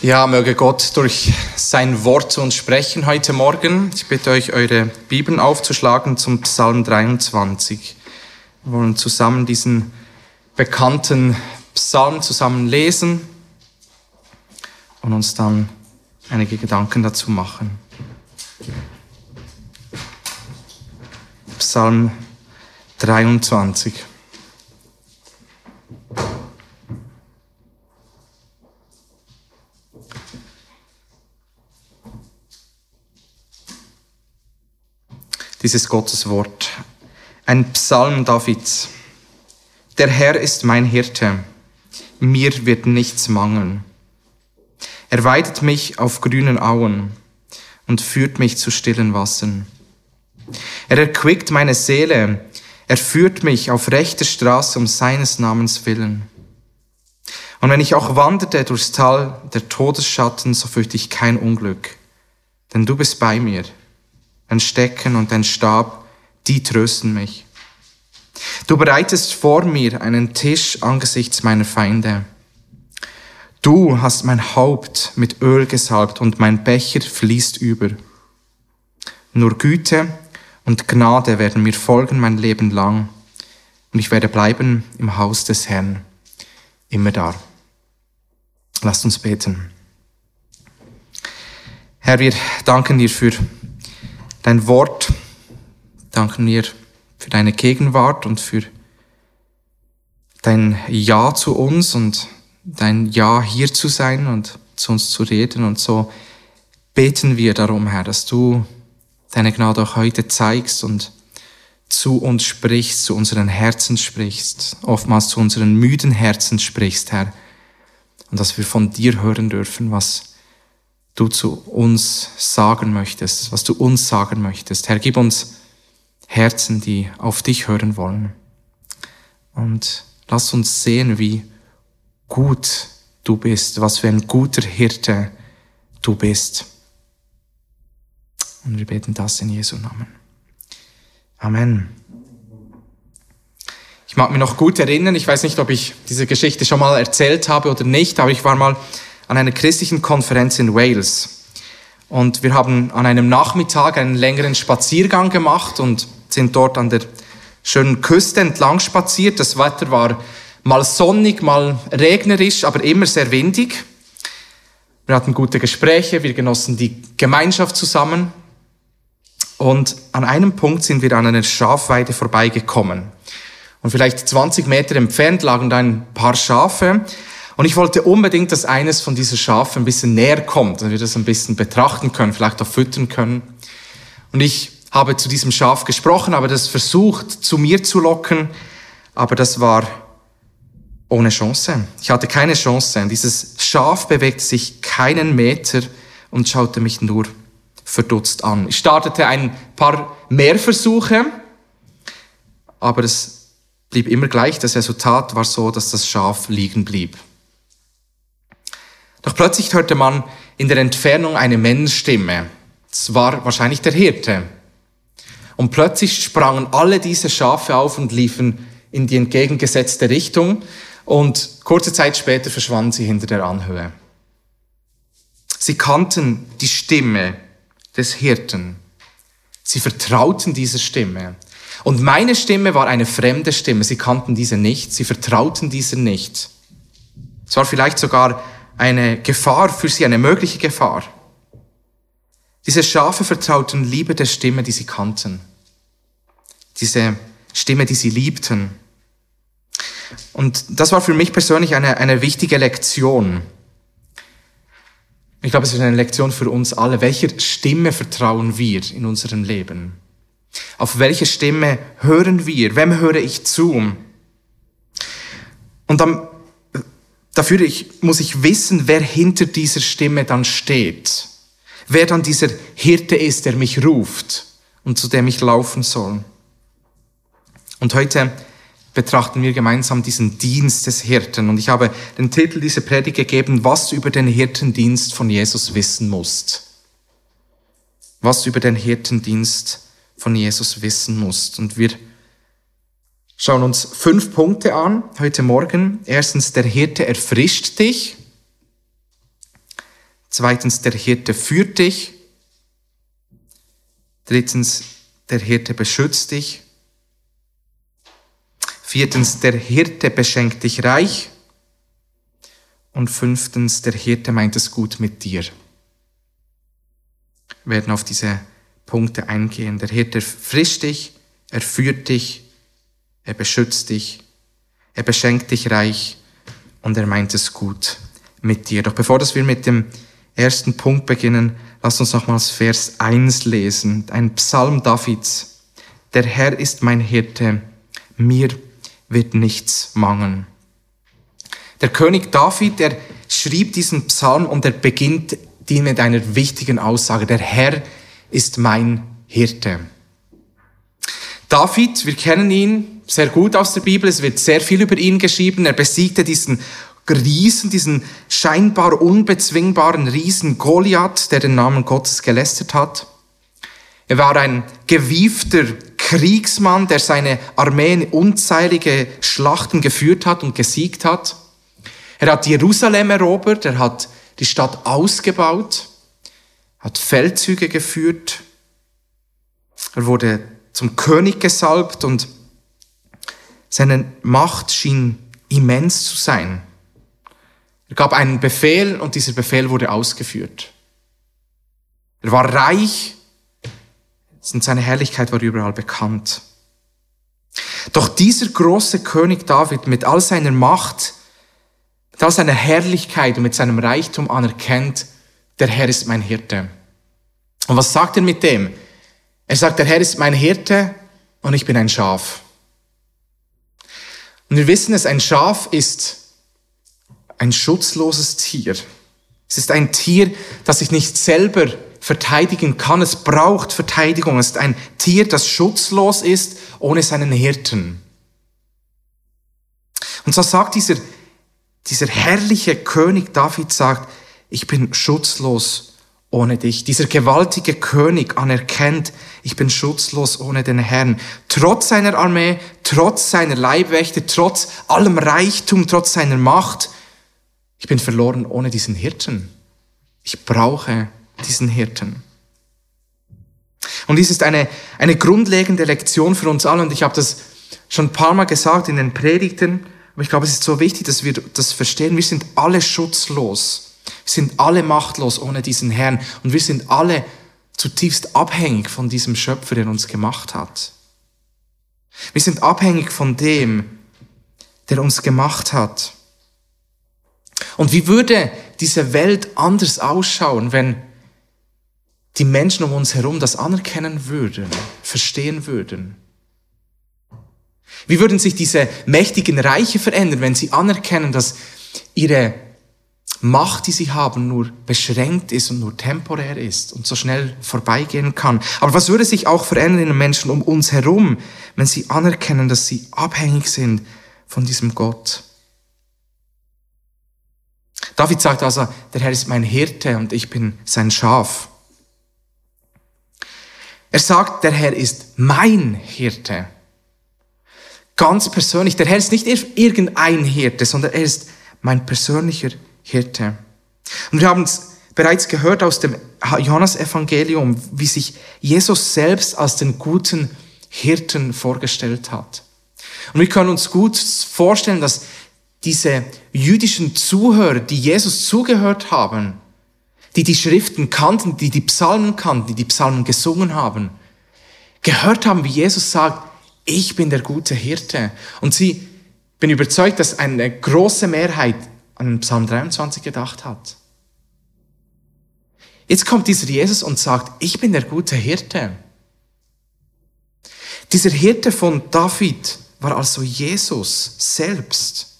Ja, möge Gott durch sein Wort zu uns sprechen heute Morgen. Ich bitte euch, eure Bibeln aufzuschlagen zum Psalm 23. Wir wollen zusammen diesen bekannten Psalm zusammen lesen und uns dann einige Gedanken dazu machen. Psalm 23. dieses Gotteswort. Ein Psalm Davids. Der Herr ist mein Hirte, mir wird nichts mangeln. Er weidet mich auf grünen Auen und führt mich zu stillen Wassern. Er erquickt meine Seele, er führt mich auf rechter Straße um seines Namens willen. Und wenn ich auch wanderte durchs Tal der Todesschatten, so fürchte ich kein Unglück, denn du bist bei mir dein Stecken und dein Stab, die trösten mich. Du bereitest vor mir einen Tisch angesichts meiner Feinde. Du hast mein Haupt mit Öl gesalbt und mein Becher fließt über. Nur Güte und Gnade werden mir folgen mein Leben lang und ich werde bleiben im Haus des Herrn, immer da. Lasst uns beten. Herr, wir danken dir für dein Wort. Danken wir für deine Gegenwart und für dein Ja zu uns und dein Ja hier zu sein und zu uns zu reden. Und so beten wir darum, Herr, dass du deine Gnade auch heute zeigst und zu uns sprichst, zu unseren Herzen sprichst, oftmals zu unseren müden Herzen sprichst, Herr. Und dass wir von dir hören dürfen, was du zu uns sagen möchtest, was du uns sagen möchtest. Herr, gib uns Herzen, die auf dich hören wollen. Und lass uns sehen, wie gut du bist, was für ein guter Hirte du bist. Und wir beten das in Jesu Namen. Amen. Ich mag mich noch gut erinnern, ich weiß nicht, ob ich diese Geschichte schon mal erzählt habe oder nicht, aber ich war mal an einer christlichen Konferenz in Wales. Und wir haben an einem Nachmittag einen längeren Spaziergang gemacht und sind dort an der schönen Küste entlang spaziert. Das Wetter war mal sonnig, mal regnerisch, aber immer sehr windig. Wir hatten gute Gespräche, wir genossen die Gemeinschaft zusammen. Und an einem Punkt sind wir an einer Schafweide vorbeigekommen. Und vielleicht 20 Meter entfernt lagen da ein paar Schafe. Und ich wollte unbedingt, dass eines von diesen Schafen ein bisschen näher kommt, dass wir das ein bisschen betrachten können, vielleicht auch füttern können. Und ich habe zu diesem Schaf gesprochen, aber das versucht, zu mir zu locken, aber das war ohne Chance. Ich hatte keine Chance. Dieses Schaf bewegte sich keinen Meter und schaute mich nur verdutzt an. Ich startete ein paar mehr Versuche, aber es blieb immer gleich. Das Resultat war so, dass das Schaf liegen blieb. Doch plötzlich hörte man in der Entfernung eine Männerstimme. Es war wahrscheinlich der Hirte. Und plötzlich sprangen alle diese Schafe auf und liefen in die entgegengesetzte Richtung und kurze Zeit später verschwanden sie hinter der Anhöhe. Sie kannten die Stimme des Hirten. Sie vertrauten dieser Stimme. Und meine Stimme war eine fremde Stimme. Sie kannten diese nicht. Sie vertrauten dieser nicht. Es war vielleicht sogar eine Gefahr für sie, eine mögliche Gefahr. Diese Schafe vertrauten lieber der Stimme, die sie kannten. Diese Stimme, die sie liebten. Und das war für mich persönlich eine, eine wichtige Lektion. Ich glaube, es ist eine Lektion für uns alle. Welcher Stimme vertrauen wir in unserem Leben? Auf welche Stimme hören wir? Wem höre ich zu? Und am Dafür muss ich wissen, wer hinter dieser Stimme dann steht. Wer dann dieser Hirte ist, der mich ruft und zu dem ich laufen soll. Und heute betrachten wir gemeinsam diesen Dienst des Hirten. Und ich habe den Titel dieser Predigt gegeben, was du über den Hirtendienst von Jesus wissen musst. Was du über den Hirtendienst von Jesus wissen musst. Und wir schauen uns fünf Punkte an heute Morgen. Erstens, der Hirte erfrischt dich. Zweitens, der Hirte führt dich. Drittens, der Hirte beschützt dich. Viertens, der Hirte beschenkt dich reich. Und fünftens, der Hirte meint es gut mit dir. Wir werden auf diese Punkte eingehen. Der Hirte frischt dich, er führt dich, er beschützt dich, er beschenkt dich reich und er meint es gut mit dir. Doch bevor dass wir mit dem ersten Punkt beginnen, lasst uns nochmals Vers 1 lesen, ein Psalm Davids. Der Herr ist mein Hirte, mir wird nichts mangeln. Der König David, der schrieb diesen Psalm und er beginnt ihn mit einer wichtigen Aussage. Der Herr ist mein Hirte. David, wir kennen ihn sehr gut aus der Bibel, es wird sehr viel über ihn geschrieben. Er besiegte diesen Riesen, diesen scheinbar unbezwingbaren Riesen Goliath, der den Namen Gottes gelästert hat. Er war ein gewiefter Kriegsmann, der seine Armee in unzählige Schlachten geführt hat und gesiegt hat. Er hat Jerusalem erobert, er hat die Stadt ausgebaut, hat Feldzüge geführt, er wurde zum König gesalbt und seine Macht schien immens zu sein. Er gab einen Befehl und dieser Befehl wurde ausgeführt. Er war reich und seine Herrlichkeit war überall bekannt. Doch dieser große König David mit all seiner Macht, mit all seiner Herrlichkeit und mit seinem Reichtum anerkennt, der Herr ist mein Hirte. Und was sagt er mit dem? Er sagt, der Herr ist mein Hirte und ich bin ein Schaf. Und wir wissen es, ein Schaf ist ein schutzloses Tier. Es ist ein Tier, das sich nicht selber verteidigen kann. Es braucht Verteidigung. Es ist ein Tier, das schutzlos ist, ohne seinen Hirten. Und so sagt dieser, dieser herrliche König David sagt, ich bin schutzlos ohne dich. Dieser gewaltige König anerkennt, ich bin schutzlos ohne den Herrn. Trotz seiner Armee, trotz seiner Leibwächter, trotz allem Reichtum, trotz seiner Macht, ich bin verloren ohne diesen Hirten. Ich brauche diesen Hirten. Und dies ist eine, eine grundlegende Lektion für uns alle. Und ich habe das schon ein paar Mal gesagt in den Predigten. Aber ich glaube, es ist so wichtig, dass wir das verstehen. Wir sind alle schutzlos. Wir sind alle machtlos ohne diesen Herrn. Und wir sind alle zutiefst abhängig von diesem Schöpfer, der uns gemacht hat. Wir sind abhängig von dem, der uns gemacht hat. Und wie würde diese Welt anders ausschauen, wenn die Menschen um uns herum das anerkennen würden, verstehen würden? Wie würden sich diese mächtigen Reiche verändern, wenn sie anerkennen, dass ihre Macht, die sie haben, nur beschränkt ist und nur temporär ist und so schnell vorbeigehen kann. Aber was würde sich auch verändern in den Menschen um uns herum, wenn sie anerkennen, dass sie abhängig sind von diesem Gott? David sagt also, der Herr ist mein Hirte und ich bin sein Schaf. Er sagt, der Herr ist mein Hirte. Ganz persönlich. Der Herr ist nicht irgendein Hirte, sondern er ist mein persönlicher Hirte. Und wir haben es bereits gehört aus dem Johannesevangelium, wie sich Jesus selbst als den guten Hirten vorgestellt hat. Und wir können uns gut vorstellen, dass diese jüdischen Zuhörer, die Jesus zugehört haben, die die Schriften kannten, die die Psalmen kannten, die die Psalmen gesungen haben, gehört haben, wie Jesus sagt, ich bin der gute Hirte. Und sie, bin überzeugt, dass eine große Mehrheit an den Psalm 23 gedacht hat. Jetzt kommt dieser Jesus und sagt, ich bin der gute Hirte. Dieser Hirte von David war also Jesus selbst.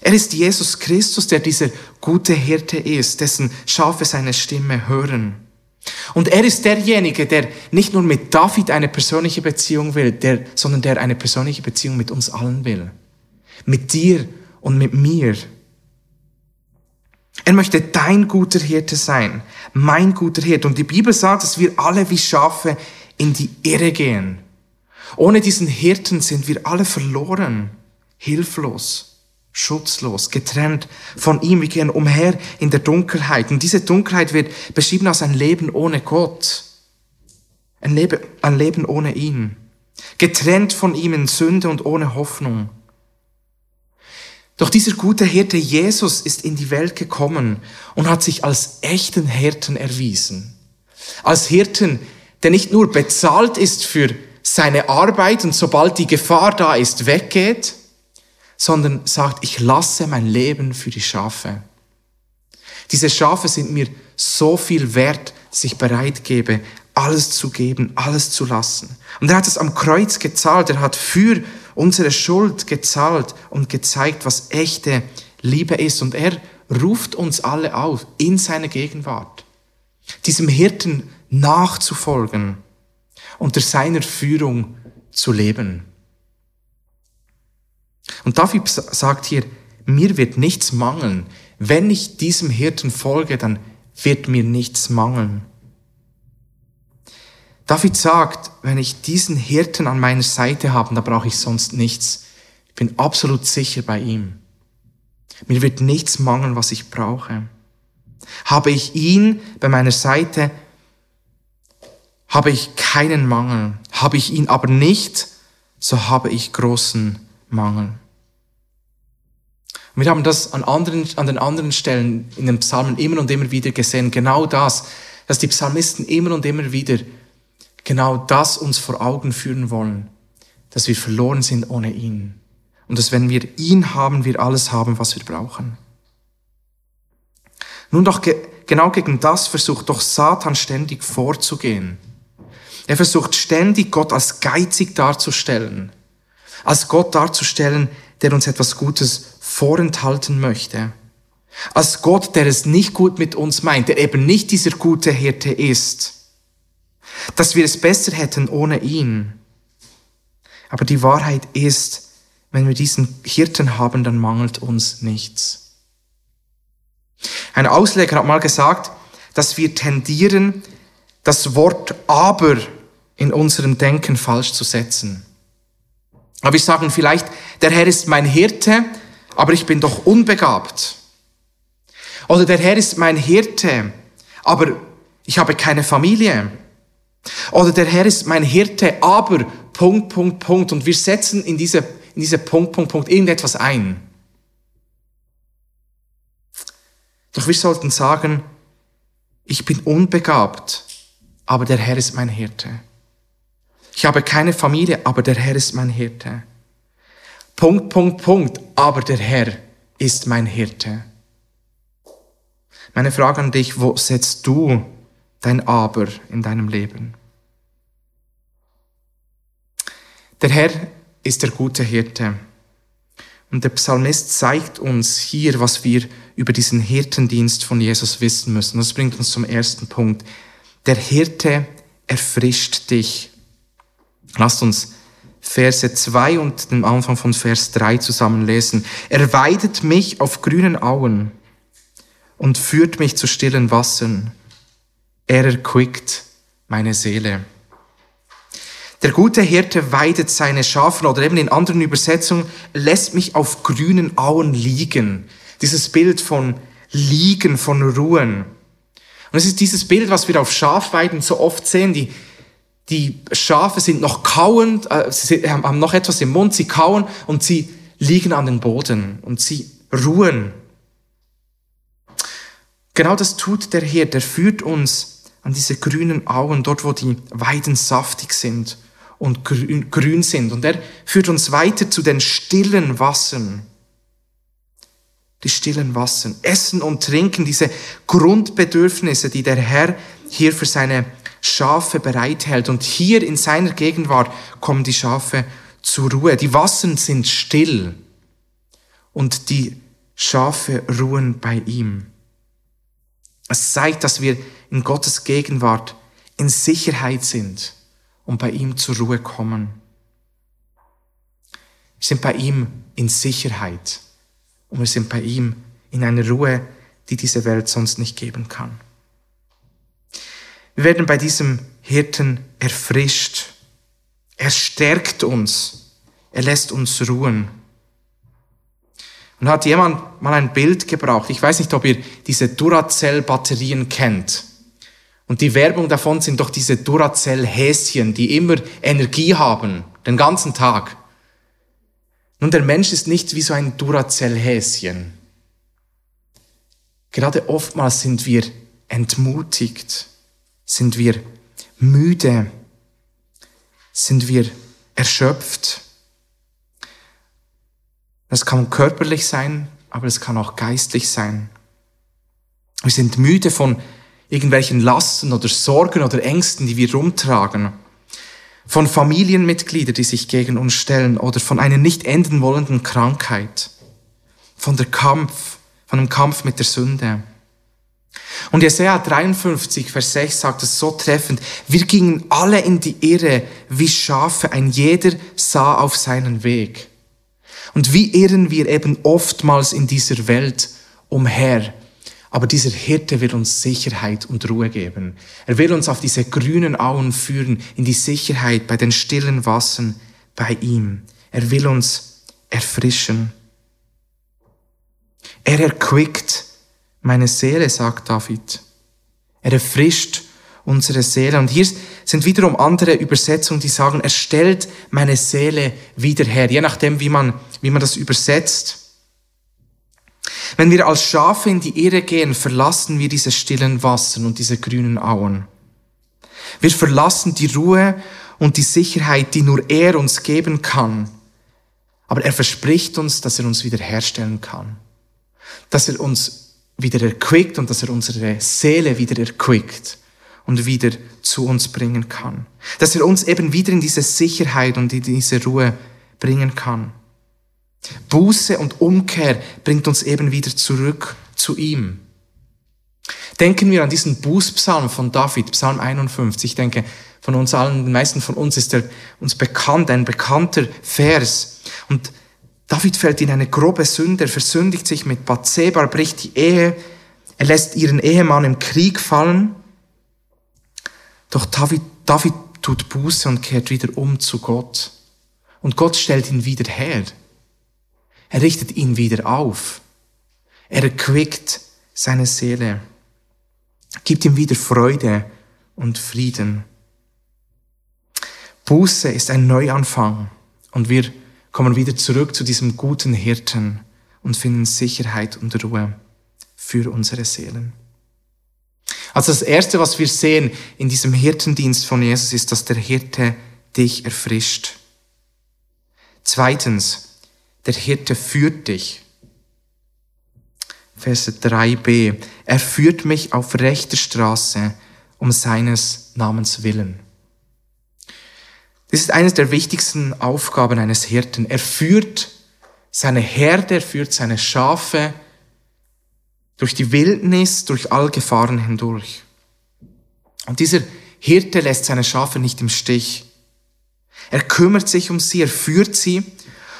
Er ist Jesus Christus, der dieser gute Hirte ist, dessen Schafe seine Stimme hören. Und er ist derjenige, der nicht nur mit David eine persönliche Beziehung will, der, sondern der eine persönliche Beziehung mit uns allen will. Mit dir und mit mir. Er möchte dein guter Hirte sein, mein guter Hirte. Und die Bibel sagt, dass wir alle wie Schafe in die Irre gehen. Ohne diesen Hirten sind wir alle verloren, hilflos schutzlos, getrennt von ihm. Wir gehen umher in der Dunkelheit. Und diese Dunkelheit wird beschrieben als ein Leben ohne Gott. Ein Leben, ein Leben ohne ihn. Getrennt von ihm in Sünde und ohne Hoffnung. Doch dieser gute Hirte Jesus ist in die Welt gekommen und hat sich als echten Hirten erwiesen. Als Hirten, der nicht nur bezahlt ist für seine Arbeit und sobald die Gefahr da ist, weggeht, sondern sagt, ich lasse mein Leben für die Schafe. Diese Schafe sind mir so viel wert, dass ich bereit gebe, alles zu geben, alles zu lassen. Und er hat es am Kreuz gezahlt, er hat für unsere Schuld gezahlt und gezeigt, was echte Liebe ist. Und er ruft uns alle auf in seine Gegenwart, diesem Hirten nachzufolgen, unter seiner Führung zu leben. Und David sagt hier, mir wird nichts mangeln. Wenn ich diesem Hirten folge, dann wird mir nichts mangeln. David sagt, wenn ich diesen Hirten an meiner Seite habe, da brauche ich sonst nichts. Ich bin absolut sicher bei ihm. Mir wird nichts mangeln, was ich brauche. Habe ich ihn bei meiner Seite, habe ich keinen Mangel. Habe ich ihn aber nicht, so habe ich großen Mangel. Wir haben das an, anderen, an den anderen Stellen in den Psalmen immer und immer wieder gesehen. Genau das, dass die Psalmisten immer und immer wieder genau das uns vor Augen führen wollen, dass wir verloren sind ohne ihn. Und dass wenn wir ihn haben, wir alles haben, was wir brauchen. Nun doch ge genau gegen das versucht doch Satan ständig vorzugehen. Er versucht ständig Gott als geizig darzustellen, als Gott darzustellen, der uns etwas Gutes vorenthalten möchte, als Gott, der es nicht gut mit uns meint, der eben nicht dieser gute Hirte ist dass wir es besser hätten ohne ihn. Aber die Wahrheit ist, wenn wir diesen Hirten haben, dann mangelt uns nichts. Ein Ausleger hat mal gesagt, dass wir tendieren, das Wort aber in unserem Denken falsch zu setzen. Aber wir sagen vielleicht, der Herr ist mein Hirte, aber ich bin doch unbegabt. Oder der Herr ist mein Hirte, aber ich habe keine Familie. Oder der Herr ist mein Hirte, aber Punkt, Punkt, Punkt. Und wir setzen in diese, in diese Punkt, Punkt, Punkt irgendetwas ein. Doch wir sollten sagen, ich bin unbegabt, aber der Herr ist mein Hirte. Ich habe keine Familie, aber der Herr ist mein Hirte. Punkt, Punkt, Punkt, aber der Herr ist mein Hirte. Meine Frage an dich, wo setzt du dein Aber in deinem Leben. Der Herr ist der gute Hirte. Und der Psalmist zeigt uns hier, was wir über diesen Hirtendienst von Jesus wissen müssen. Das bringt uns zum ersten Punkt. Der Hirte erfrischt dich. Lasst uns Verse 2 und den Anfang von Vers 3 zusammen lesen. Er weidet mich auf grünen Auen und führt mich zu stillen Wassern. Er erquickt meine Seele. Der gute Hirte weidet seine Schafen oder eben in anderen Übersetzungen lässt mich auf grünen Auen liegen. Dieses Bild von liegen, von ruhen. Und es ist dieses Bild, was wir auf Schafweiden so oft sehen. Die, die Schafe sind noch kauend, äh, sie haben noch etwas im Mund, sie kauen und sie liegen an den Boden und sie ruhen. Genau das tut der Hirte. Er führt uns an diese grünen Auen, dort wo die Weiden saftig sind und grün, sind. Und er führt uns weiter zu den stillen Wassern. Die stillen Wassern. Essen und Trinken, diese Grundbedürfnisse, die der Herr hier für seine Schafe bereithält. Und hier in seiner Gegenwart kommen die Schafe zur Ruhe. Die Wassern sind still und die Schafe ruhen bei ihm. Es zeigt, dass wir in Gottes Gegenwart in Sicherheit sind und bei ihm zur Ruhe kommen. Wir sind bei ihm in Sicherheit und wir sind bei ihm in einer Ruhe, die diese Welt sonst nicht geben kann. Wir werden bei diesem Hirten erfrischt. Er stärkt uns. Er lässt uns ruhen. Und hat jemand mal ein Bild gebraucht. Ich weiß nicht, ob ihr diese Duracell-Batterien kennt. Und die Werbung davon sind doch diese Duracell-Häschen, die immer Energie haben, den ganzen Tag. Nun, der Mensch ist nicht wie so ein Duracell-Häschen. Gerade oftmals sind wir entmutigt, sind wir müde, sind wir erschöpft. Das kann körperlich sein, aber es kann auch geistlich sein. Wir sind müde von irgendwelchen Lasten oder Sorgen oder Ängsten, die wir rumtragen. Von Familienmitgliedern, die sich gegen uns stellen oder von einer nicht enden wollenden Krankheit. Von der Kampf, von dem Kampf mit der Sünde. Und Jesaja 53, Vers 6 sagt es so treffend. Wir gingen alle in die Irre wie Schafe, ein jeder sah auf seinen Weg. Und wie irren wir eben oftmals in dieser Welt umher. Aber dieser Hirte will uns Sicherheit und Ruhe geben. Er will uns auf diese grünen Auen führen, in die Sicherheit bei den stillen Wassern bei ihm. Er will uns erfrischen. Er erquickt meine Seele, sagt David. Er erfrischt unsere Seele. Und hier sind wiederum andere Übersetzungen, die sagen, er stellt meine Seele wieder her, je nachdem, wie man, wie man das übersetzt. Wenn wir als Schafe in die Irre gehen, verlassen wir diese stillen Wassern und diese grünen Auen. Wir verlassen die Ruhe und die Sicherheit, die nur er uns geben kann. Aber er verspricht uns, dass er uns wiederherstellen kann. Dass er uns wieder erquickt und dass er unsere Seele wieder erquickt und wieder zu uns bringen kann. Dass er uns eben wieder in diese Sicherheit und in diese Ruhe bringen kann. Buße und Umkehr bringt uns eben wieder zurück zu ihm. Denken wir an diesen Bußpsalm von David, Psalm 51. Ich denke, von uns allen, den meisten von uns ist er uns bekannt, ein bekannter Vers. Und David fällt in eine grobe Sünde, er versündigt sich mit Bathseba, bricht die Ehe, er lässt ihren Ehemann im Krieg fallen. Doch David, David tut Buße und kehrt wieder um zu Gott. Und Gott stellt ihn wieder her. Er richtet ihn wieder auf. Er erquickt seine Seele, gibt ihm wieder Freude und Frieden. Buße ist ein Neuanfang und wir kommen wieder zurück zu diesem guten Hirten und finden Sicherheit und Ruhe für unsere Seelen. Also das Erste, was wir sehen in diesem Hirtendienst von Jesus, ist, dass der Hirte dich erfrischt. Zweitens, der Hirte führt dich. Verse 3b. Er führt mich auf rechter Straße um seines Namens willen. Das ist eines der wichtigsten Aufgaben eines Hirten. Er führt seine Herde, er führt seine Schafe durch die Wildnis, durch all Gefahren hindurch. Und dieser Hirte lässt seine Schafe nicht im Stich. Er kümmert sich um sie, er führt sie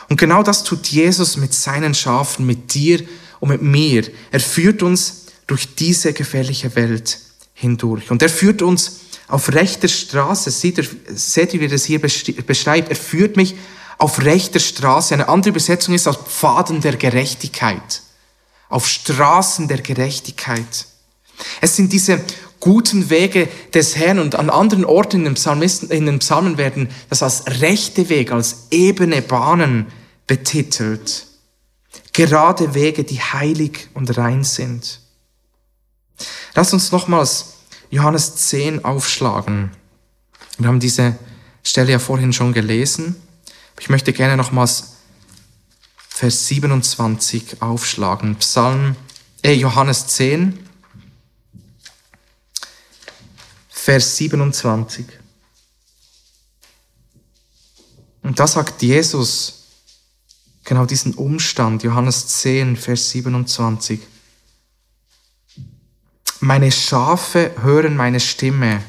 und genau das tut Jesus mit seinen Schafen, mit dir und mit mir. Er führt uns durch diese gefährliche Welt hindurch. Und er führt uns auf rechter Straße. Seht ihr, seht ihr wie das hier beschreibt? Er führt mich auf rechter Straße. Eine andere Übersetzung ist auf Pfaden der Gerechtigkeit. Auf Straßen der Gerechtigkeit. Es sind diese guten Wege des Herrn und an anderen Orten in den Psalmen werden das als rechte Wege, als ebene Bahnen betitelt. Gerade Wege, die heilig und rein sind. Lass uns nochmals Johannes 10 aufschlagen. Wir haben diese Stelle ja vorhin schon gelesen. Ich möchte gerne nochmals Vers 27 aufschlagen. Psalm, äh, Johannes 10, Vers 27. Und da sagt Jesus, genau diesen Umstand, Johannes 10, Vers 27. Meine Schafe hören meine Stimme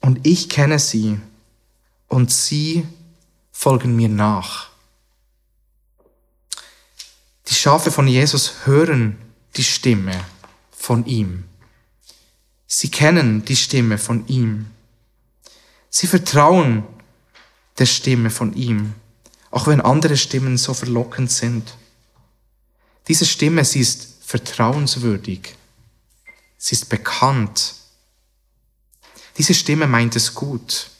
und ich kenne sie und sie folgen mir nach. Die Schafe von Jesus hören die Stimme von ihm. Sie kennen die Stimme von ihm. Sie vertrauen der Stimme von ihm auch wenn andere Stimmen so verlockend sind. Diese Stimme, sie ist vertrauenswürdig. Sie ist bekannt. Diese Stimme meint es gut.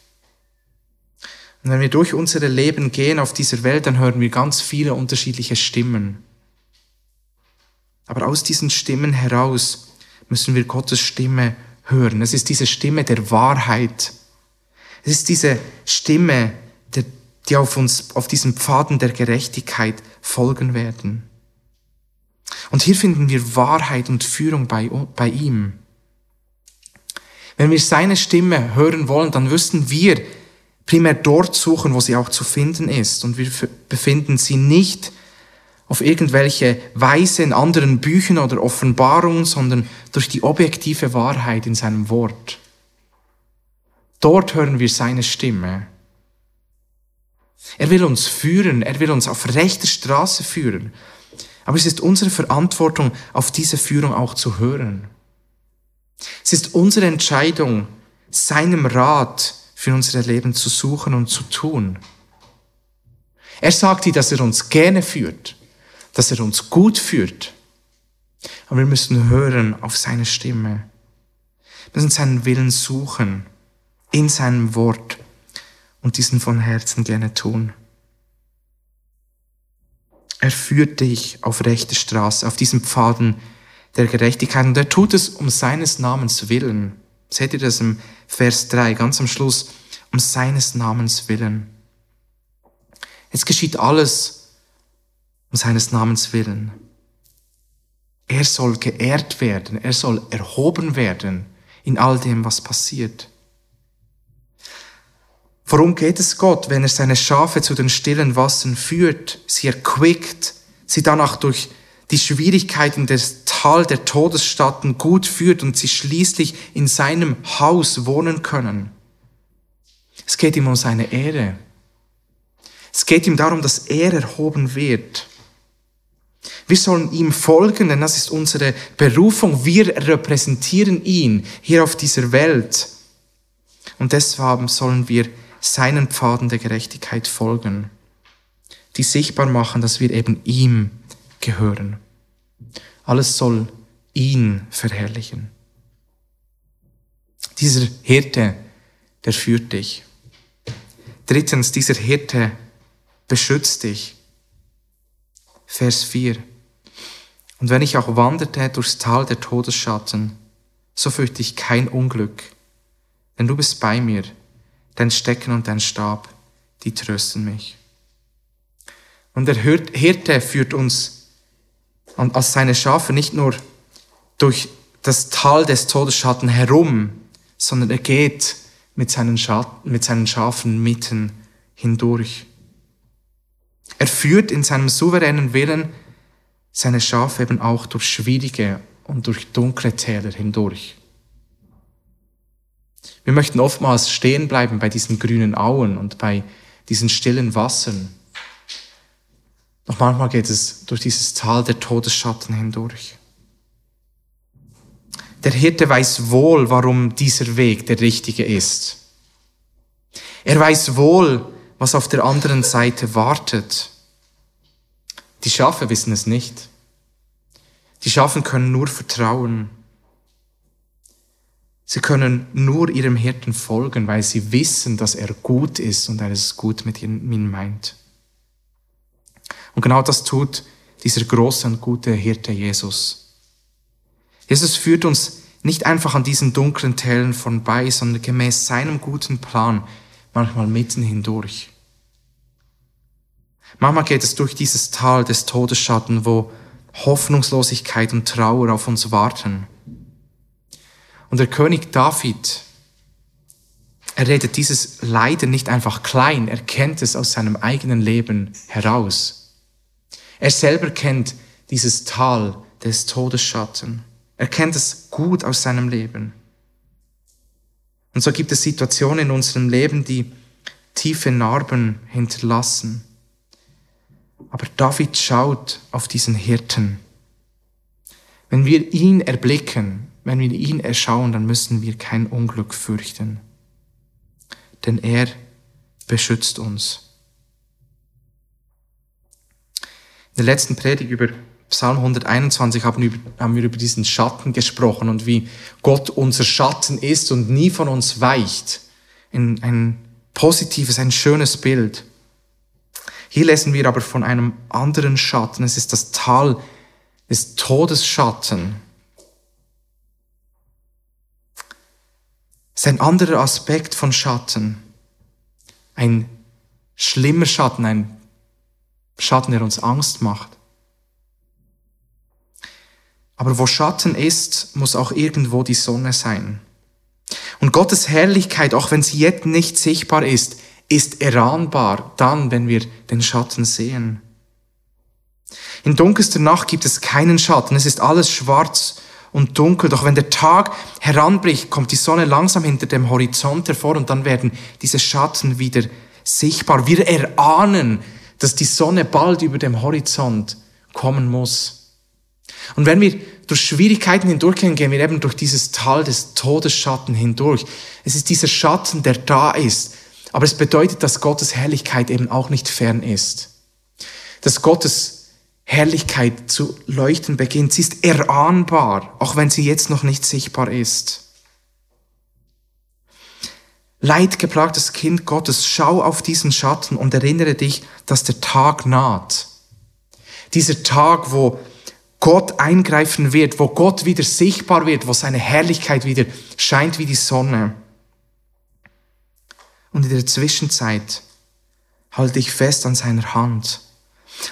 Und wenn wir durch unser Leben gehen auf dieser Welt, dann hören wir ganz viele unterschiedliche Stimmen. Aber aus diesen Stimmen heraus müssen wir Gottes Stimme hören. Es ist diese Stimme der Wahrheit. Es ist diese Stimme, die auf uns, auf diesen Pfaden der Gerechtigkeit folgen werden. Und hier finden wir Wahrheit und Führung bei, bei ihm. Wenn wir seine Stimme hören wollen, dann müssen wir primär dort suchen, wo sie auch zu finden ist. Und wir befinden sie nicht auf irgendwelche Weise in anderen Büchern oder Offenbarungen, sondern durch die objektive Wahrheit in seinem Wort. Dort hören wir seine Stimme. Er will uns führen, er will uns auf rechter Straße führen. Aber es ist unsere Verantwortung, auf diese Führung auch zu hören. Es ist unsere Entscheidung, seinem Rat für unser Leben zu suchen und zu tun. Er sagt dir, dass er uns gerne führt, dass er uns gut führt. Aber wir müssen hören auf seine Stimme. Wir müssen seinen Willen suchen in seinem Wort und diesen von Herzen gerne tun. Er führt dich auf rechte Straße, auf diesen Pfaden der Gerechtigkeit. Und er tut es um seines Namens willen. Seht ihr das im Vers 3, ganz am Schluss? Um seines Namens willen. Es geschieht alles um seines Namens willen. Er soll geehrt werden, er soll erhoben werden in all dem, was passiert. Worum geht es Gott, wenn er seine Schafe zu den stillen Wassern führt, sie erquickt, sie danach durch die Schwierigkeiten des Tal der Todesstatten gut führt und sie schließlich in seinem Haus wohnen können? Es geht ihm um seine Ehre. Es geht ihm darum, dass er erhoben wird. Wir sollen ihm folgen, denn das ist unsere Berufung. Wir repräsentieren ihn hier auf dieser Welt. Und deshalb sollen wir seinen Pfaden der Gerechtigkeit folgen, die sichtbar machen, dass wir eben ihm gehören. Alles soll ihn verherrlichen. Dieser Hirte, der führt dich. Drittens, dieser Hirte beschützt dich. Vers 4. Und wenn ich auch wanderte durchs Tal der Todesschatten, so fürchte ich kein Unglück, denn du bist bei mir, dein Stecken und dein Stab, die trösten mich. Und der Hirte führt uns als seine Schafe nicht nur durch das Tal des Todesschatten herum, sondern er geht mit seinen, Schatten, mit seinen Schafen mitten hindurch. Er führt in seinem souveränen Willen seine Schafe eben auch durch schwierige und durch dunkle Täler hindurch. Wir möchten oftmals stehen bleiben bei diesen grünen Auen und bei diesen stillen Wassern. Doch manchmal geht es durch dieses Tal der Todesschatten hindurch. Der Hirte weiß wohl, warum dieser Weg der richtige ist. Er weiß wohl, was auf der anderen Seite wartet. Die Schafe wissen es nicht. Die Schafen können nur vertrauen. Sie können nur ihrem Hirten folgen, weil sie wissen, dass er gut ist und er es gut mit ihnen meint. Und genau das tut dieser große und gute Hirte Jesus. Jesus führt uns nicht einfach an diesen dunklen Tälern vorbei, sondern gemäß seinem guten Plan manchmal mitten hindurch. Manchmal geht es durch dieses Tal des Todesschatten, wo Hoffnungslosigkeit und Trauer auf uns warten. Und der König David, er redet dieses Leiden nicht einfach klein, er kennt es aus seinem eigenen Leben heraus. Er selber kennt dieses Tal des Todesschatten. Er kennt es gut aus seinem Leben. Und so gibt es Situationen in unserem Leben, die tiefe Narben hinterlassen. Aber David schaut auf diesen Hirten. Wenn wir ihn erblicken, wenn wir ihn erschauen, dann müssen wir kein Unglück fürchten. Denn er beschützt uns. In der letzten Predigt über Psalm 121 haben, wir über diesen Schatten gesprochen und wie Gott unser Schatten ist und nie von uns weicht. Ein, ein positives, ein schönes Bild. Hier lesen wir aber von einem anderen Schatten. Es ist das Tal des Todesschatten. Ist ein anderer Aspekt von Schatten. Ein schlimmer Schatten, ein Schatten, der uns Angst macht. Aber wo Schatten ist, muss auch irgendwo die Sonne sein. Und Gottes Herrlichkeit, auch wenn sie jetzt nicht sichtbar ist, ist erahnbar dann, wenn wir den Schatten sehen. In dunkelster Nacht gibt es keinen Schatten, es ist alles schwarz und dunkel, doch wenn der Tag heranbricht, kommt die Sonne langsam hinter dem Horizont hervor und dann werden diese Schatten wieder sichtbar. Wir erahnen, dass die Sonne bald über dem Horizont kommen muss. Und wenn wir durch Schwierigkeiten hindurchgehen, gehen wir eben durch dieses Tal des Todesschatten hindurch. Es ist dieser Schatten, der da ist, aber es bedeutet, dass Gottes Herrlichkeit eben auch nicht fern ist. Dass Gottes Herrlichkeit zu leuchten beginnt. Sie ist erahnbar, auch wenn sie jetzt noch nicht sichtbar ist. Leidgeplagtes Kind Gottes, schau auf diesen Schatten und erinnere dich, dass der Tag naht. Dieser Tag, wo Gott eingreifen wird, wo Gott wieder sichtbar wird, wo seine Herrlichkeit wieder scheint wie die Sonne. Und in der Zwischenzeit halte ich fest an seiner Hand,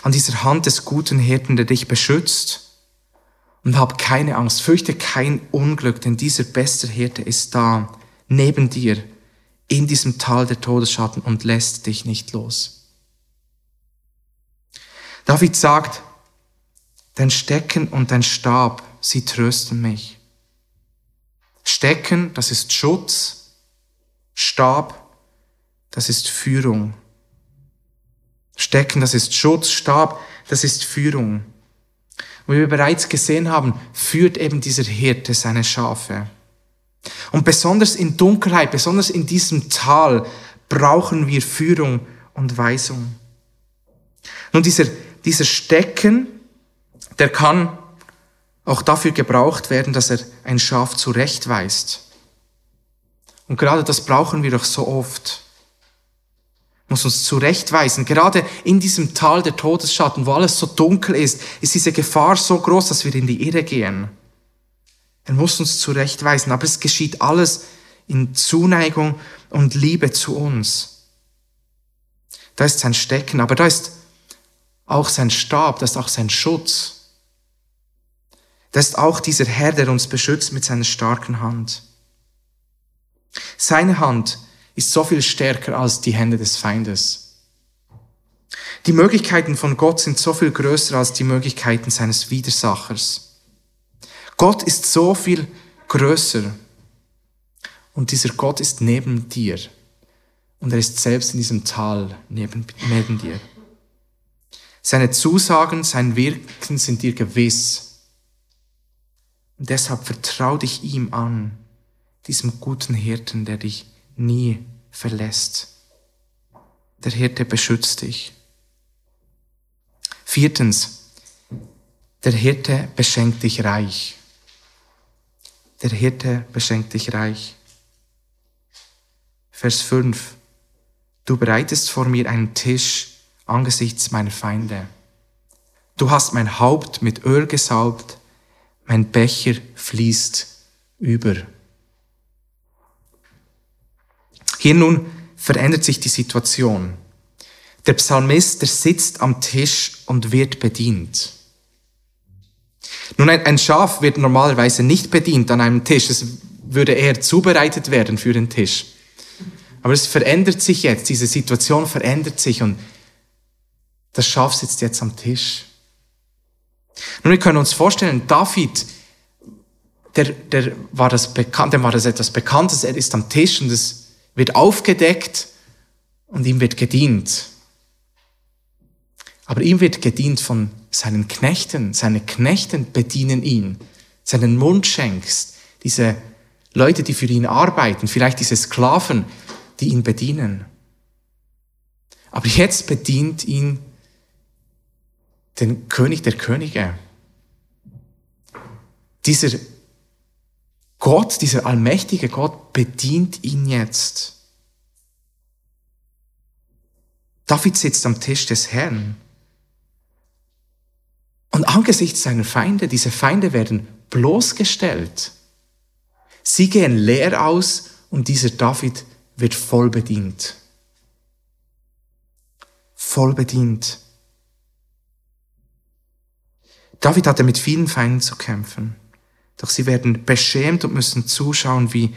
an dieser Hand des guten Hirten, der dich beschützt. Und hab keine Angst, fürchte kein Unglück, denn dieser beste Hirte ist da, neben dir, in diesem Tal der Todesschatten und lässt dich nicht los. David sagt, dein Stecken und dein Stab, sie trösten mich. Stecken, das ist Schutz, Stab, das ist Führung. Stecken, das ist Schutz, Stab, das ist Führung. Und wie wir bereits gesehen haben, führt eben dieser Hirte seine Schafe. Und besonders in Dunkelheit, besonders in diesem Tal, brauchen wir Führung und Weisung. Nun, dieser, dieser Stecken, der kann auch dafür gebraucht werden, dass er ein Schaf zurechtweist. Und gerade das brauchen wir doch so oft muss uns zurechtweisen. Gerade in diesem Tal der Todesschatten, wo alles so dunkel ist, ist diese Gefahr so groß, dass wir in die Irre gehen. Er muss uns zurechtweisen, aber es geschieht alles in Zuneigung und Liebe zu uns. Da ist sein Stecken, aber da ist auch sein Stab, da ist auch sein Schutz. Da ist auch dieser Herr, der uns beschützt mit seiner starken Hand. Seine Hand ist so viel stärker als die Hände des Feindes. Die Möglichkeiten von Gott sind so viel größer als die Möglichkeiten seines Widersachers. Gott ist so viel größer und dieser Gott ist neben dir und er ist selbst in diesem Tal neben, neben dir. Seine Zusagen, sein Wirken sind dir gewiss. Und deshalb vertrau dich ihm an, diesem guten Hirten, der dich nie verlässt. Der Hirte beschützt dich. Viertens, der Hirte beschenkt dich reich. Der Hirte beschenkt dich reich. Vers 5. Du bereitest vor mir einen Tisch angesichts meiner Feinde. Du hast mein Haupt mit Öl gesaubt, mein Becher fließt über. Hier nun verändert sich die Situation. Der Psalmist, der sitzt am Tisch und wird bedient. Nun, ein Schaf wird normalerweise nicht bedient an einem Tisch. Es würde eher zubereitet werden für den Tisch. Aber es verändert sich jetzt. Diese Situation verändert sich und das Schaf sitzt jetzt am Tisch. Nun, wir können uns vorstellen, David, der, der war das bekannt, dem war das etwas Bekanntes. Er ist am Tisch und es wird aufgedeckt und ihm wird gedient. Aber ihm wird gedient von seinen Knechten. Seine Knechten bedienen ihn. Seinen Mund schenkst. Diese Leute, die für ihn arbeiten, vielleicht diese Sklaven, die ihn bedienen. Aber jetzt bedient ihn den König der Könige. dieser Gott, dieser allmächtige Gott bedient ihn jetzt. David sitzt am Tisch des Herrn. Und angesichts seiner Feinde, diese Feinde werden bloßgestellt. Sie gehen leer aus und dieser David wird voll bedient. Voll bedient. David hatte mit vielen Feinden zu kämpfen. Doch sie werden beschämt und müssen zuschauen, wie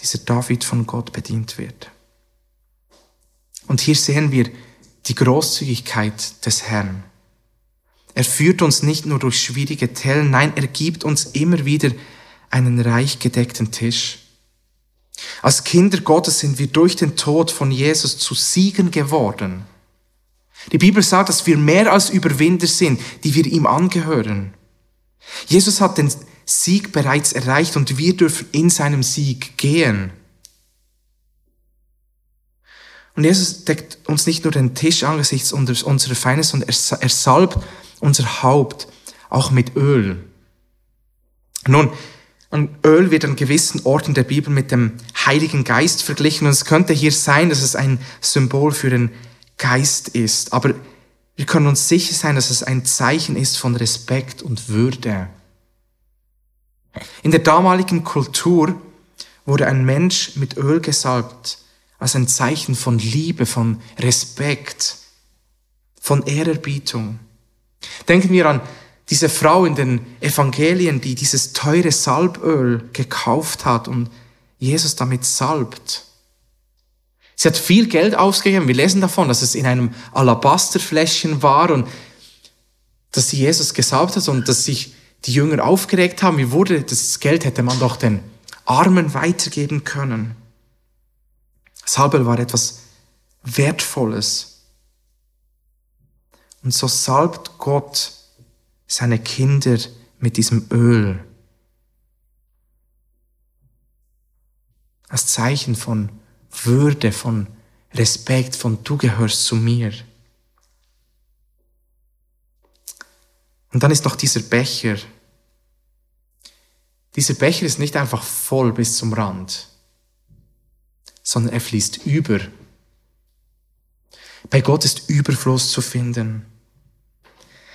dieser David von Gott bedient wird. Und hier sehen wir die Großzügigkeit des Herrn. Er führt uns nicht nur durch schwierige Tellen, nein, er gibt uns immer wieder einen reich gedeckten Tisch. Als Kinder Gottes sind wir durch den Tod von Jesus zu Siegen geworden. Die Bibel sagt, dass wir mehr als Überwinder sind, die wir ihm angehören. Jesus hat den Sieg bereits erreicht und wir dürfen in seinem Sieg gehen. Und Jesus deckt uns nicht nur den Tisch angesichts unserer Feinde, sondern er salbt unser Haupt auch mit Öl. Nun, Öl wird an gewissen Orten der Bibel mit dem Heiligen Geist verglichen und es könnte hier sein, dass es ein Symbol für den Geist ist. Aber wir können uns sicher sein, dass es ein Zeichen ist von Respekt und Würde. In der damaligen Kultur wurde ein Mensch mit Öl gesalbt als ein Zeichen von Liebe, von Respekt, von Ehrerbietung. Denken wir an diese Frau in den Evangelien, die dieses teure Salböl gekauft hat und Jesus damit salbt. Sie hat viel Geld ausgegeben. Wir lesen davon, dass es in einem Alabasterfläschchen war und dass sie Jesus gesalbt hat und dass sich die Jünger aufgeregt haben. Wie wurde das Geld hätte man doch den Armen weitergeben können. Salböl war etwas Wertvolles. Und so salbt Gott seine Kinder mit diesem Öl. Als Zeichen von würde, von Respekt, von du gehörst zu mir. Und dann ist noch dieser Becher. Dieser Becher ist nicht einfach voll bis zum Rand, sondern er fließt über. Bei Gott ist Überfluss zu finden.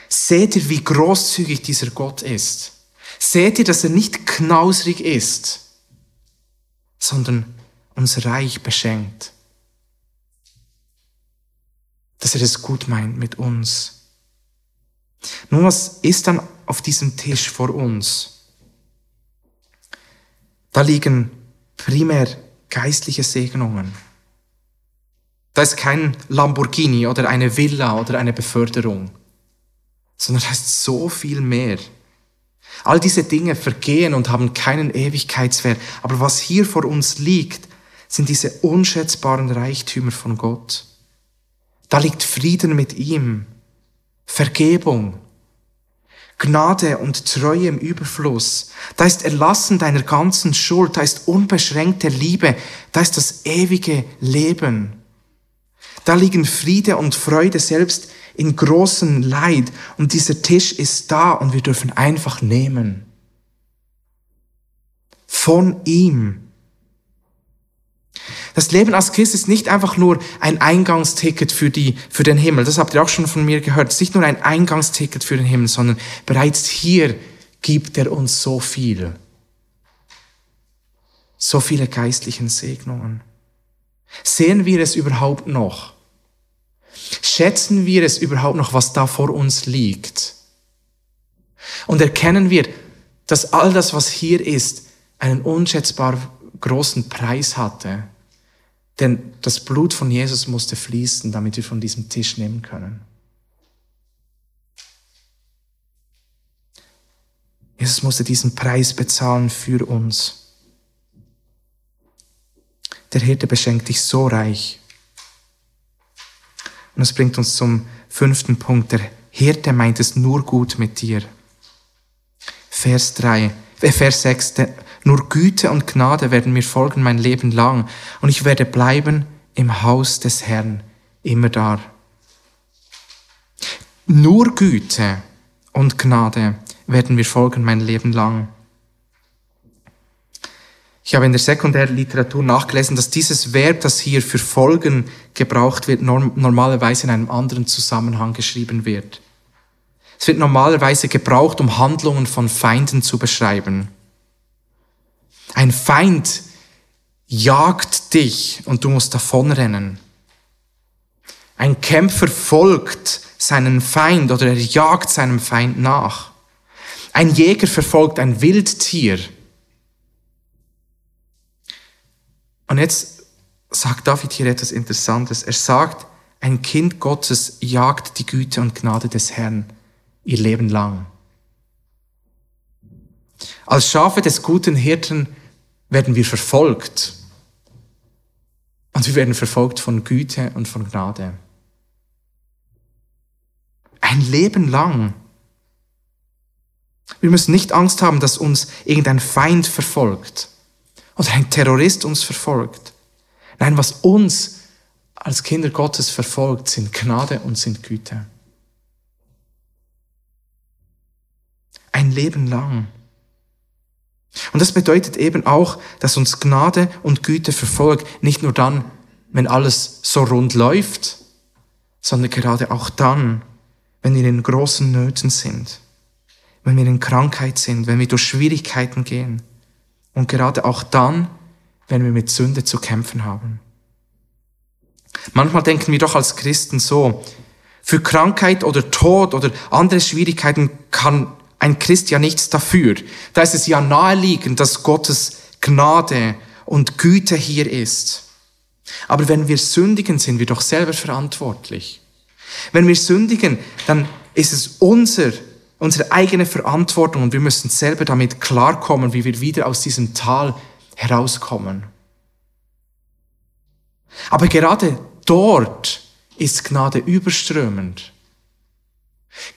Seht ihr, wie großzügig dieser Gott ist? Seht ihr, dass er nicht knausrig ist, sondern uns reich beschenkt. Dass er es gut meint mit uns. Nun, was ist dann auf diesem Tisch vor uns? Da liegen primär geistliche Segnungen. Da ist kein Lamborghini oder eine Villa oder eine Beförderung, sondern da ist so viel mehr. All diese Dinge vergehen und haben keinen Ewigkeitswert. Aber was hier vor uns liegt, sind diese unschätzbaren Reichtümer von Gott. Da liegt Frieden mit ihm, Vergebung, Gnade und Treue im Überfluss. Da ist Erlassen deiner ganzen Schuld, da ist unbeschränkte Liebe, da ist das ewige Leben. Da liegen Friede und Freude selbst in großem Leid und dieser Tisch ist da und wir dürfen einfach nehmen. Von ihm das Leben als Christ ist nicht einfach nur ein Eingangsticket für, die, für den Himmel. Das habt ihr auch schon von mir gehört. Es ist nicht nur ein Eingangsticket für den Himmel, sondern bereits hier gibt er uns so viel. So viele geistlichen Segnungen. Sehen wir es überhaupt noch? Schätzen wir es überhaupt noch, was da vor uns liegt? Und erkennen wir, dass all das, was hier ist, einen unschätzbar großen Preis hatte? Denn das Blut von Jesus musste fließen, damit wir von diesem Tisch nehmen können. Jesus musste diesen Preis bezahlen für uns. Der Hirte beschenkt dich so reich. Und das bringt uns zum fünften Punkt. Der Hirte meint es nur gut mit dir. Vers 3, äh, Vers 6. Nur Güte und Gnade werden mir folgen mein Leben lang und ich werde bleiben im Haus des Herrn immer da. Nur Güte und Gnade werden wir folgen mein Leben lang. Ich habe in der Sekundärliteratur nachgelesen, dass dieses Verb, das hier für folgen gebraucht wird, normalerweise in einem anderen Zusammenhang geschrieben wird. Es wird normalerweise gebraucht, um Handlungen von Feinden zu beschreiben. Ein Feind jagt dich und du musst davonrennen. Ein Kämpfer folgt seinen Feind oder er jagt seinem Feind nach. Ein Jäger verfolgt ein Wildtier. Und jetzt sagt David hier etwas Interessantes. Er sagt, ein Kind Gottes jagt die Güte und Gnade des Herrn ihr Leben lang. Als Schafe des guten Hirten werden wir verfolgt. Und wir werden verfolgt von Güte und von Gnade. Ein Leben lang. Wir müssen nicht Angst haben, dass uns irgendein Feind verfolgt oder ein Terrorist uns verfolgt. Nein, was uns als Kinder Gottes verfolgt, sind Gnade und sind Güte. Ein Leben lang. Und das bedeutet eben auch, dass uns Gnade und Güte verfolgt, nicht nur dann, wenn alles so rund läuft, sondern gerade auch dann, wenn wir in großen Nöten sind, wenn wir in Krankheit sind, wenn wir durch Schwierigkeiten gehen und gerade auch dann, wenn wir mit Sünde zu kämpfen haben. Manchmal denken wir doch als Christen so, für Krankheit oder Tod oder andere Schwierigkeiten kann ein Christ ja nichts dafür. Da ist es ja naheliegend, dass Gottes Gnade und Güte hier ist. Aber wenn wir sündigen, sind wir doch selber verantwortlich. Wenn wir sündigen, dann ist es unser, unsere eigene Verantwortung und wir müssen selber damit klarkommen, wie wir wieder aus diesem Tal herauskommen. Aber gerade dort ist Gnade überströmend.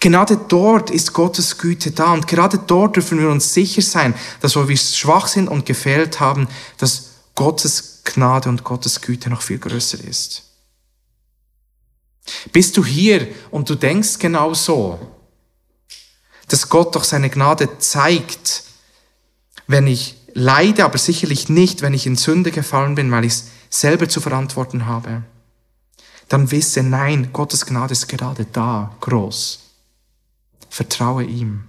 Gerade dort ist Gottes Güte da und gerade dort dürfen wir uns sicher sein, dass wo wir schwach sind und gefehlt haben, dass Gottes Gnade und Gottes Güte noch viel größer ist. Bist du hier und du denkst genau so, dass Gott doch seine Gnade zeigt, wenn ich leide, aber sicherlich nicht, wenn ich in Sünde gefallen bin, weil ich es selber zu verantworten habe, dann wisse, nein, Gottes Gnade ist gerade da, groß. Vertraue ihm.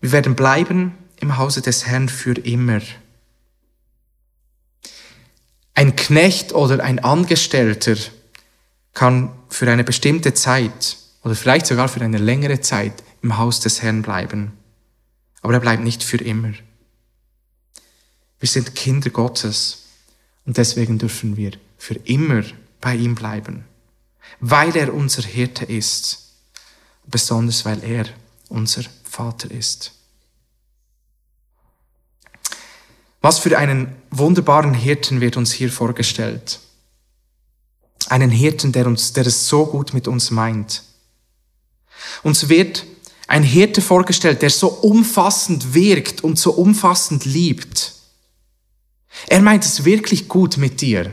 Wir werden bleiben im Hause des Herrn für immer. Ein Knecht oder ein Angestellter kann für eine bestimmte Zeit oder vielleicht sogar für eine längere Zeit im Haus des Herrn bleiben. Aber er bleibt nicht für immer. Wir sind Kinder Gottes und deswegen dürfen wir für immer bei ihm bleiben, weil er unser Hirte ist, besonders weil er unser Vater ist. Was für einen wunderbaren Hirten wird uns hier vorgestellt. Einen Hirten, der uns, der es so gut mit uns meint. Uns wird ein Hirte vorgestellt, der so umfassend wirkt und so umfassend liebt. Er meint es wirklich gut mit dir.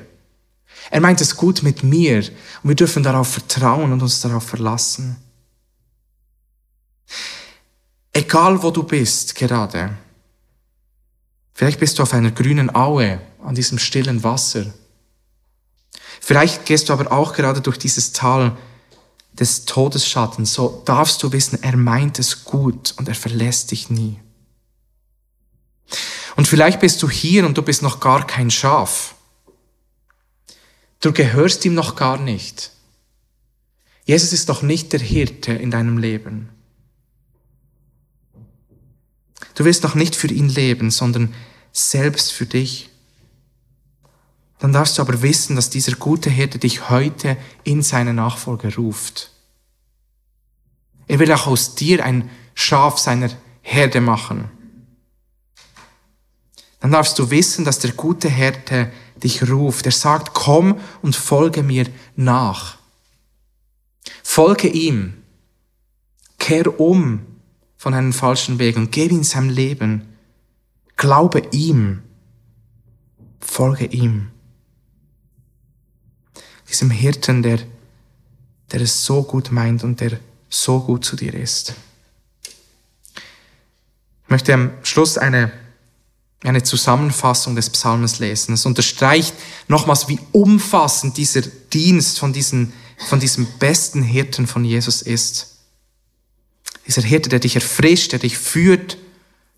Er meint es gut mit mir und wir dürfen darauf vertrauen und uns darauf verlassen. Egal wo du bist gerade, Vielleicht bist du auf einer grünen Aue an diesem stillen Wasser. Vielleicht gehst du aber auch gerade durch dieses Tal des Todesschattens. So darfst du wissen, er meint es gut und er verlässt dich nie. Und vielleicht bist du hier und du bist noch gar kein Schaf. Du gehörst ihm noch gar nicht. Jesus ist noch nicht der Hirte in deinem Leben. Du wirst noch nicht für ihn leben, sondern selbst für dich. Dann darfst du aber wissen, dass dieser gute Hirte dich heute in seine Nachfolge ruft. Er will auch aus dir ein Schaf seiner Herde machen. Dann darfst du wissen, dass der gute Hirte dich ruft. Er sagt, komm und folge mir nach. Folge ihm. Kehr um von einem falschen Weg und gebe ihm sein Leben. Glaube ihm. Folge ihm. Diesem Hirten, der, der es so gut meint und der so gut zu dir ist. Ich möchte am Schluss eine, eine Zusammenfassung des Psalms lesen. Es unterstreicht nochmals, wie umfassend dieser Dienst von, diesen, von diesem besten Hirten von Jesus ist. Dieser Hirte, der dich erfrischt, der dich führt,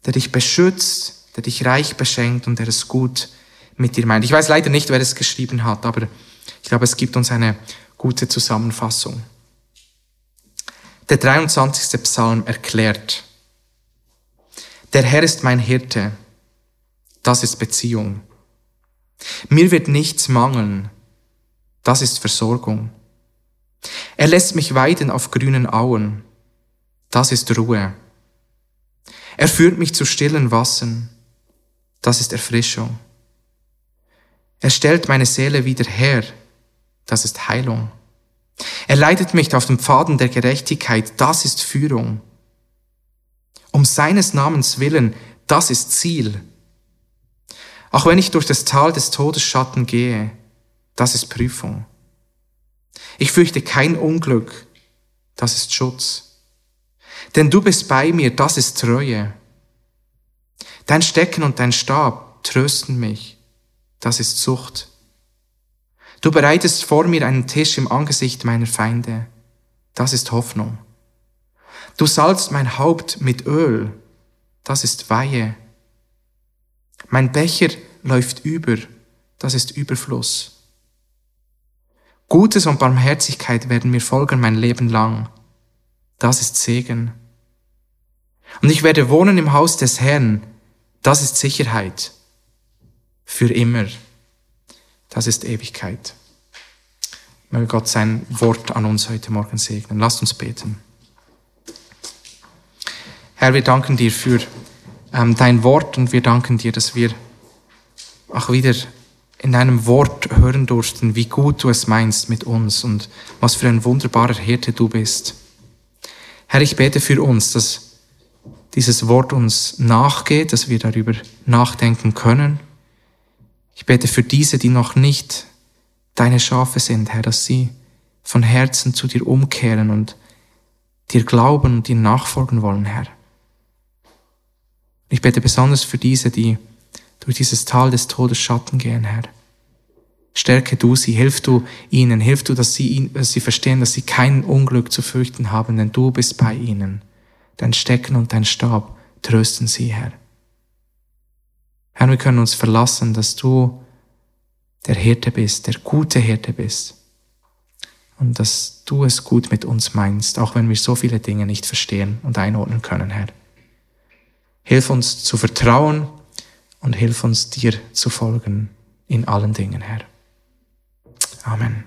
der dich beschützt, der dich reich beschenkt und der es gut mit dir meint. Ich weiß leider nicht, wer es geschrieben hat, aber ich glaube, es gibt uns eine gute Zusammenfassung. Der 23. Psalm erklärt, der Herr ist mein Hirte, das ist Beziehung. Mir wird nichts mangeln, das ist Versorgung. Er lässt mich weiden auf grünen Auen, das ist Ruhe. Er führt mich zu stillen Wassern, das ist Erfrischung. Er stellt meine Seele wieder her, das ist Heilung. Er leitet mich auf den Pfaden der Gerechtigkeit, das ist Führung. Um seines Namens willen, das ist Ziel. Auch wenn ich durch das Tal des Todesschatten gehe, das ist Prüfung. Ich fürchte kein Unglück, das ist Schutz. Denn du bist bei mir, das ist Treue. Dein Stecken und dein Stab trösten mich, das ist Zucht. Du bereitest vor mir einen Tisch im Angesicht meiner Feinde. Das ist Hoffnung. Du salzt mein Haupt mit Öl. Das ist Weihe. Mein Becher läuft über. Das ist Überfluss. Gutes und Barmherzigkeit werden mir folgen mein Leben lang. Das ist Segen. Und ich werde wohnen im Haus des Herrn. Das ist Sicherheit. Für immer. Das ist Ewigkeit. Möge Gott sein Wort an uns heute Morgen segnen. Lasst uns beten. Herr, wir danken dir für ähm, dein Wort und wir danken dir, dass wir auch wieder in deinem Wort hören durften, wie gut du es meinst mit uns und was für ein wunderbarer Hirte du bist. Herr, ich bete für uns, dass dieses Wort uns nachgeht, dass wir darüber nachdenken können ich bete für diese, die noch nicht deine Schafe sind, Herr, dass sie von Herzen zu dir umkehren und dir glauben und dir nachfolgen wollen, Herr. Ich bete besonders für diese, die durch dieses Tal des Todes Schatten gehen, Herr. Stärke du sie, hilf du ihnen, hilf du, dass sie, dass sie verstehen, dass sie kein Unglück zu fürchten haben, denn du bist bei ihnen. Dein Stecken und dein Stab trösten sie, Herr. Herr, wir können uns verlassen, dass du der Hirte bist, der gute Hirte bist. Und dass du es gut mit uns meinst, auch wenn wir so viele Dinge nicht verstehen und einordnen können, Herr. Hilf uns zu vertrauen und hilf uns dir zu folgen in allen Dingen, Herr. Amen.